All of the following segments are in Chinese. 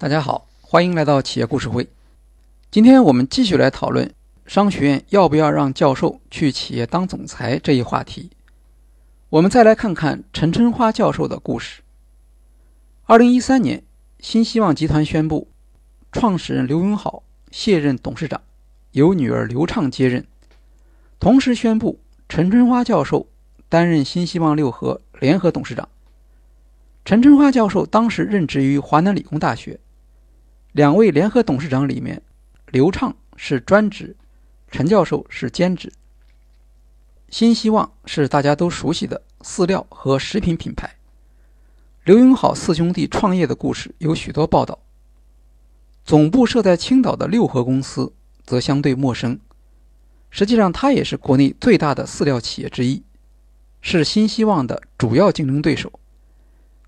大家好，欢迎来到企业故事会。今天我们继续来讨论商学院要不要让教授去企业当总裁这一话题。我们再来看看陈春花教授的故事。二零一三年，新希望集团宣布，创始人刘永好卸任董事长，由女儿刘畅接任，同时宣布陈春花教授担任新希望六合联合董事长。陈春花教授当时任职于华南理工大学。两位联合董事长里面，刘畅是专职，陈教授是兼职。新希望是大家都熟悉的饲料和食品品牌。刘永好四兄弟创业的故事有许多报道。总部设在青岛的六合公司则相对陌生，实际上它也是国内最大的饲料企业之一，是新希望的主要竞争对手，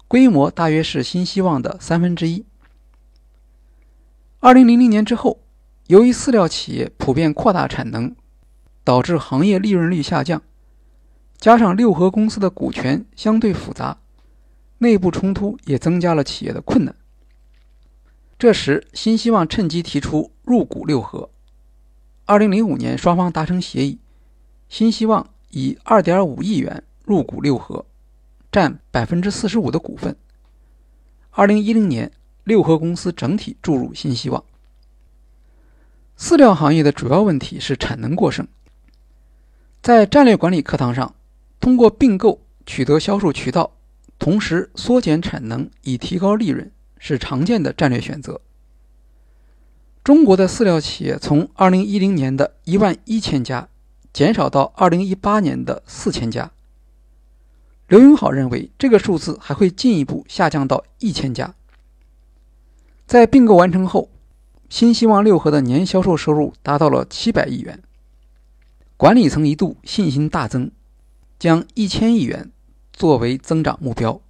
规模大约是新希望的三分之一。二零零零年之后，由于饲料企业普遍扩大产能，导致行业利润率下降，加上六合公司的股权相对复杂，内部冲突也增加了企业的困难。这时，新希望趁机提出入股六合。二零零五年，双方达成协议，新希望以二点五亿元入股六合，占百分之四十五的股份。二零一零年。六合公司整体注入新希望。饲料行业的主要问题是产能过剩。在战略管理课堂上，通过并购取得销售渠道，同时缩减产能以提高利润，是常见的战略选择。中国的饲料企业从2010年的一万一千家减少到2018年的四千家。刘永好认为，这个数字还会进一步下降到一千家。在并购完成后，新希望六合的年销售收入达到了七百亿元。管理层一度信心大增，将一千亿元作为增长目标。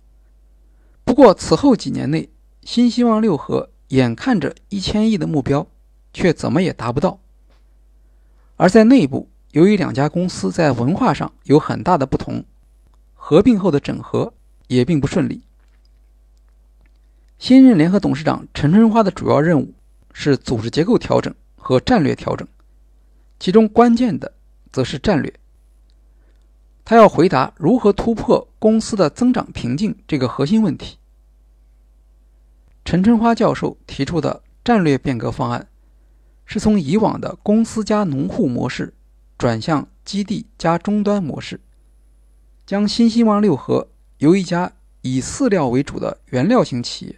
不过此后几年内，新希望六合眼看着一千亿的目标，却怎么也达不到。而在内部，由于两家公司在文化上有很大的不同，合并后的整合也并不顺利。新任联合董事长陈春花的主要任务是组织结构调整和战略调整，其中关键的则是战略。他要回答如何突破公司的增长瓶颈这个核心问题。陈春花教授提出的战略变革方案，是从以往的公司加农户模式转向基地加终端模式，将新希望六合由一家以饲料为主的原料型企业。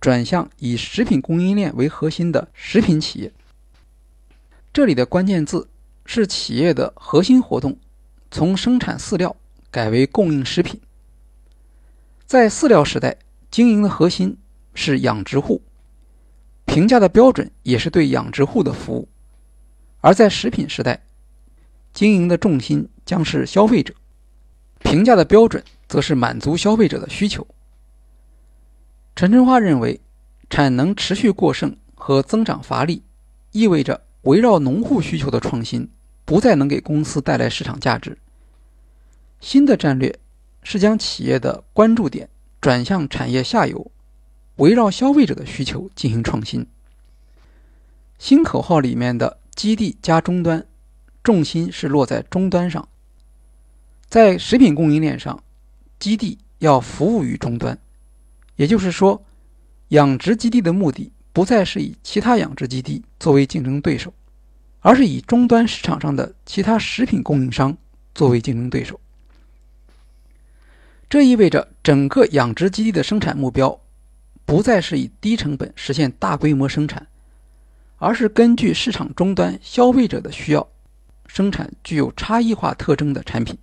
转向以食品供应链为核心的食品企业。这里的关键字是企业的核心活动从生产饲料改为供应食品。在饲料时代，经营的核心是养殖户，评价的标准也是对养殖户的服务；而在食品时代，经营的重心将是消费者，评价的标准则是满足消费者的需求。陈春花认为，产能持续过剩和增长乏力，意味着围绕农户需求的创新不再能给公司带来市场价值。新的战略是将企业的关注点转向产业下游，围绕消费者的需求进行创新。新口号里面的“基地加终端”，重心是落在终端上。在食品供应链上，基地要服务于终端。也就是说，养殖基地的目的不再是以其他养殖基地作为竞争对手，而是以终端市场上的其他食品供应商作为竞争对手。这意味着整个养殖基地的生产目标不再是以低成本实现大规模生产，而是根据市场终端消费者的需要，生产具有差异化特征的产品。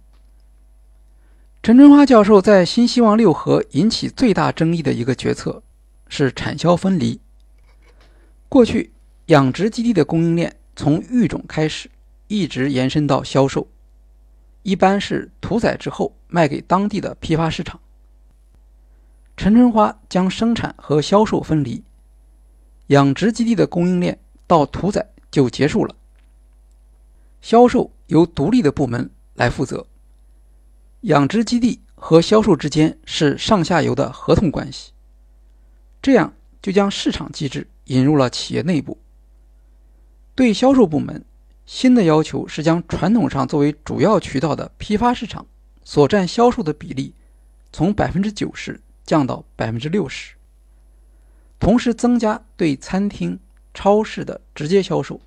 陈春花教授在新希望六合引起最大争议的一个决策是产销分离。过去，养殖基地的供应链从育种开始，一直延伸到销售，一般是屠宰之后卖给当地的批发市场。陈春花将生产和销售分离，养殖基地的供应链到屠宰就结束了，销售由独立的部门来负责。养殖基地和销售之间是上下游的合同关系，这样就将市场机制引入了企业内部。对销售部门，新的要求是将传统上作为主要渠道的批发市场所占销售的比例，从百分之九十降到百分之六十，同时增加对餐厅、超市的直接销售，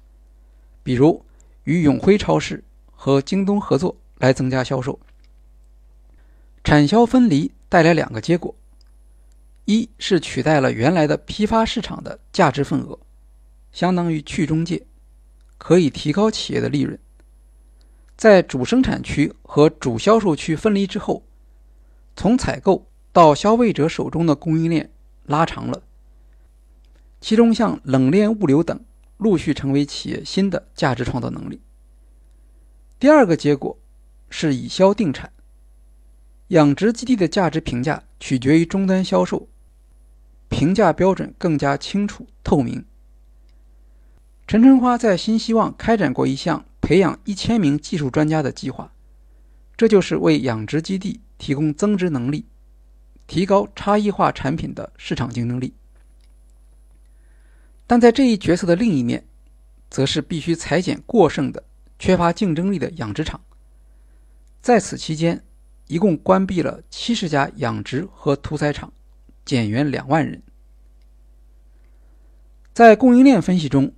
比如与永辉超市和京东合作来增加销售。产销分离带来两个结果：一是取代了原来的批发市场的价值份额，相当于去中介。可以提高企业的利润。在主生产区和主销售区分离之后，从采购到消费者手中的供应链拉长了。其中，像冷链物流等陆续成为企业新的价值创造能力。第二个结果是以销定产，养殖基地的价值评价取决于终端销售，评价标准更加清楚透明。陈春花在新希望开展过一项培养一千名技术专家的计划，这就是为养殖基地提供增值能力，提高差异化产品的市场竞争力。但在这一决策的另一面，则是必须裁减过剩的、缺乏竞争力的养殖场。在此期间，一共关闭了七十家养殖和屠宰场，减员两万人。在供应链分析中。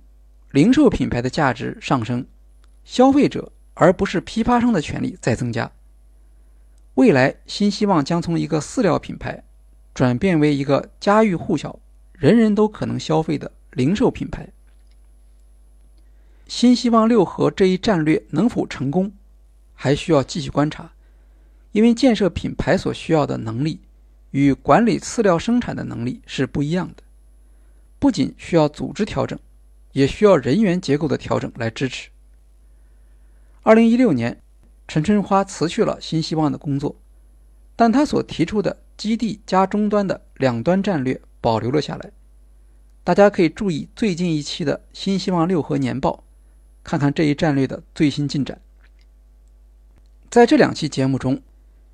零售品牌的价值上升，消费者而不是批发商的权利在增加。未来，新希望将从一个饲料品牌转变为一个家喻户晓、人人都可能消费的零售品牌。新希望六合这一战略能否成功，还需要继续观察，因为建设品牌所需要的能力与管理饲料生产的能力是不一样的，不仅需要组织调整。也需要人员结构的调整来支持。二零一六年，陈春花辞去了新希望的工作，但他所提出的基地加终端的两端战略保留了下来。大家可以注意最近一期的新希望六合年报，看看这一战略的最新进展。在这两期节目中，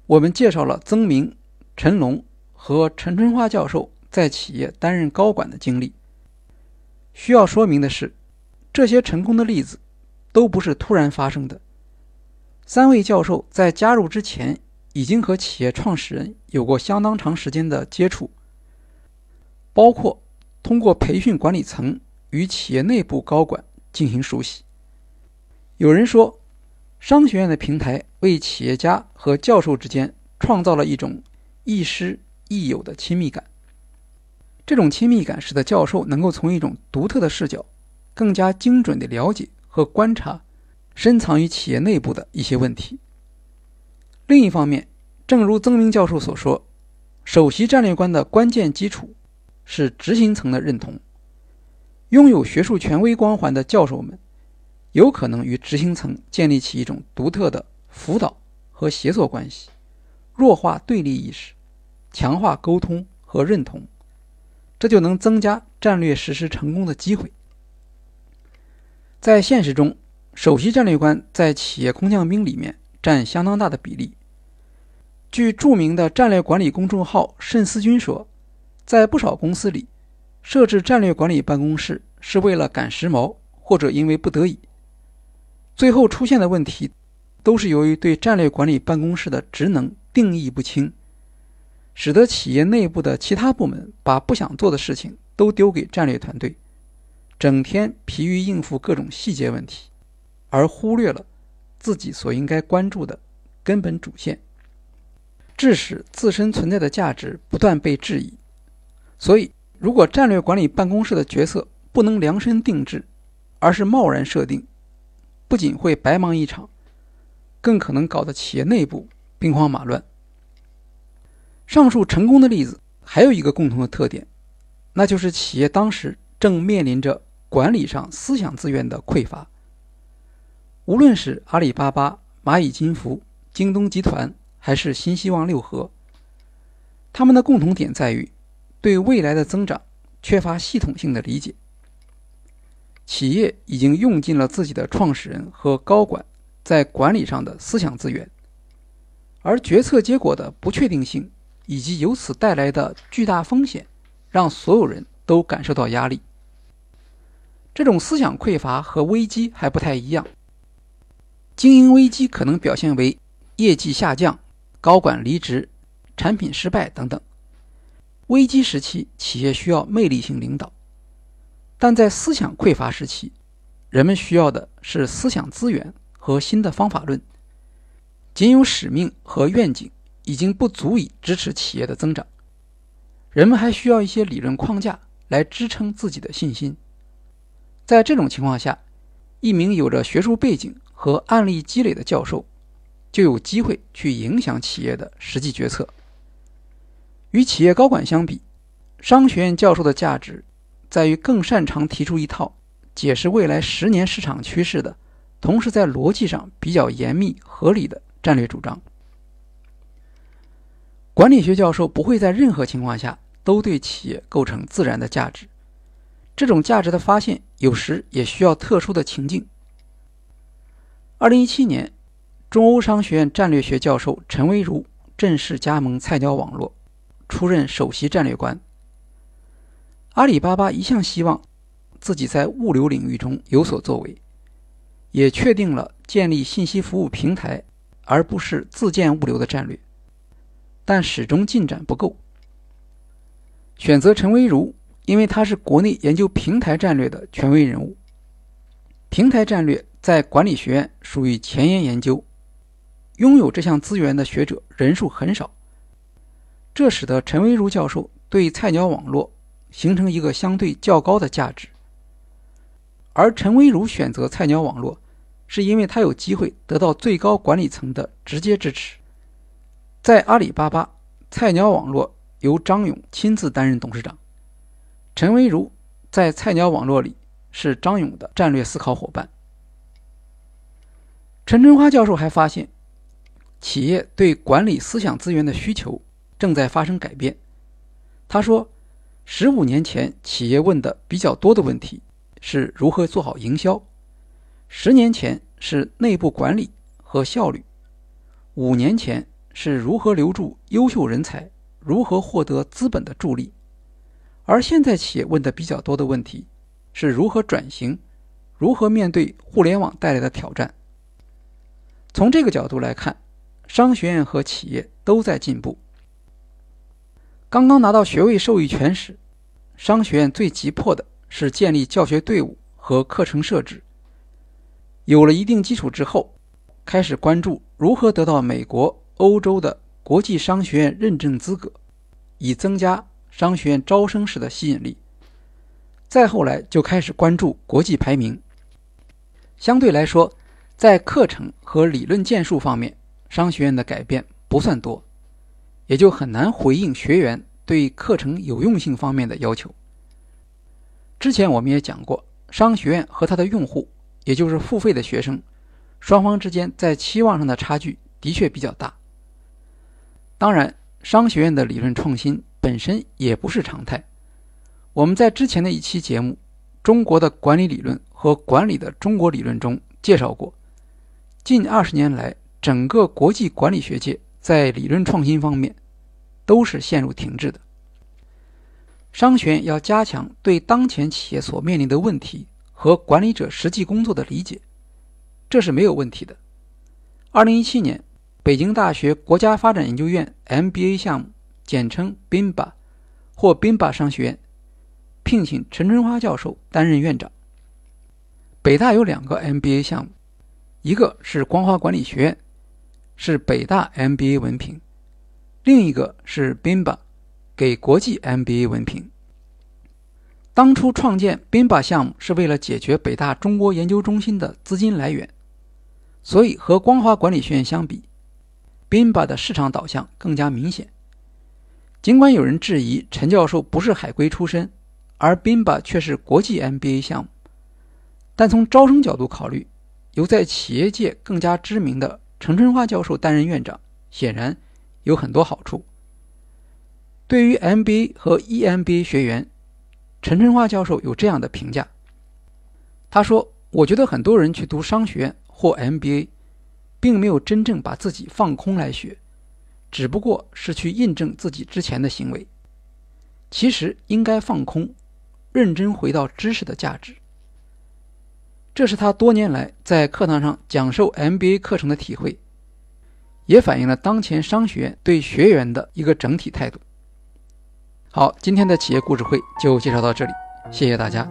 我们介绍了曾明、陈龙和陈春花教授在企业担任高管的经历。需要说明的是，这些成功的例子都不是突然发生的。三位教授在加入之前，已经和企业创始人有过相当长时间的接触，包括通过培训管理层与企业内部高管进行熟悉。有人说，商学院的平台为企业家和教授之间创造了一种亦师亦友的亲密感。这种亲密感使得教授能够从一种独特的视角，更加精准地了解和观察深藏于企业内部的一些问题。另一方面，正如曾明教授所说，首席战略官的关键基础是执行层的认同。拥有学术权威光环的教授们，有可能与执行层建立起一种独特的辅导和协作关系，弱化对立意识，强化沟通和认同。这就能增加战略实施成功的机会。在现实中，首席战略官在企业空降兵里面占相当大的比例。据著名的战略管理公众号“慎思君”说，在不少公司里，设置战略管理办公室是为了赶时髦，或者因为不得已。最后出现的问题，都是由于对战略管理办公室的职能定义不清。使得企业内部的其他部门把不想做的事情都丢给战略团队，整天疲于应付各种细节问题，而忽略了自己所应该关注的根本主线，致使自身存在的价值不断被质疑。所以，如果战略管理办公室的角色不能量身定制，而是贸然设定，不仅会白忙一场，更可能搞得企业内部兵荒马乱。上述成功的例子还有一个共同的特点，那就是企业当时正面临着管理上思想资源的匮乏。无论是阿里巴巴、蚂蚁金服、京东集团，还是新希望六合，他们的共同点在于对未来的增长缺乏系统性的理解。企业已经用尽了自己的创始人和高管在管理上的思想资源，而决策结果的不确定性。以及由此带来的巨大风险，让所有人都感受到压力。这种思想匮乏和危机还不太一样。经营危机可能表现为业绩下降、高管离职、产品失败等等。危机时期，企业需要魅力性领导；但在思想匮乏时期，人们需要的是思想资源和新的方法论。仅有使命和愿景已经不足以支持企业的增长，人们还需要一些理论框架来支撑自己的信心。在这种情况下，一名有着学术背景和案例积累的教授就有机会去影响企业的实际决策。与企业高管相比，商学院教授的价值在于更擅长提出一套解释未来十年市场趋势的，同时在逻辑上比较严密合理的。战略主张，管理学教授不会在任何情况下都对企业构成自然的价值。这种价值的发现有时也需要特殊的情境。二零一七年，中欧商学院战略学教授陈维如正式加盟菜鸟网络，出任首席战略官。阿里巴巴一向希望自己在物流领域中有所作为，也确定了建立信息服务平台。而不是自建物流的战略，但始终进展不够。选择陈维如，因为他是国内研究平台战略的权威人物。平台战略在管理学院属于前沿研究，拥有这项资源的学者人数很少，这使得陈维如教授对菜鸟网络形成一个相对较高的价值。而陈维如选择菜鸟网络。是因为他有机会得到最高管理层的直接支持。在阿里巴巴，菜鸟网络由张勇亲自担任董事长，陈维如在菜鸟网络里是张勇的战略思考伙伴。陈春花教授还发现，企业对管理思想资源的需求正在发生改变。他说，十五年前企业问的比较多的问题是如何做好营销。十年前是内部管理和效率，五年前是如何留住优秀人才，如何获得资本的助力，而现在企业问的比较多的问题是如何转型，如何面对互联网带来的挑战。从这个角度来看，商学院和企业都在进步。刚刚拿到学位授予权时，商学院最急迫的是建立教学队伍和课程设置。有了一定基础之后，开始关注如何得到美国、欧洲的国际商学院认证资格，以增加商学院招生时的吸引力。再后来就开始关注国际排名。相对来说，在课程和理论建树方面，商学院的改变不算多，也就很难回应学员对课程有用性方面的要求。之前我们也讲过，商学院和它的用户。也就是付费的学生，双方之间在期望上的差距的确比较大。当然，商学院的理论创新本身也不是常态。我们在之前的一期节目《中国的管理理论和管理的中国理论》中介绍过，近二十年来，整个国际管理学界在理论创新方面都是陷入停滞的。商学院要加强对当前企业所面临的问题。和管理者实际工作的理解，这是没有问题的。二零一七年，北京大学国家发展研究院 MBA 项目，简称 BIMBA，或 BIMBA 商学院，聘请陈春花教授担任院长。北大有两个 MBA 项目，一个是光华管理学院，是北大 MBA 文凭；另一个是 BIMBA，给国际 MBA 文凭。当初创建 BIMBA 项目是为了解决北大中国研究中心的资金来源，所以和光华管理学院相比，BIMBA 的市场导向更加明显。尽管有人质疑陈教授不是海归出身，而 BIMBA 却是国际 MBA 项目，但从招生角度考虑，由在企业界更加知名的陈春花教授担任院长，显然有很多好处。对于 MBA 和 EMBA 学员。陈春花教授有这样的评价，他说：“我觉得很多人去读商学院或 MBA，并没有真正把自己放空来学，只不过是去印证自己之前的行为。其实应该放空，认真回到知识的价值。这是他多年来在课堂上讲授 MBA 课程的体会，也反映了当前商学院对学员的一个整体态度。好，今天的企业故事会就介绍到这里，谢谢大家。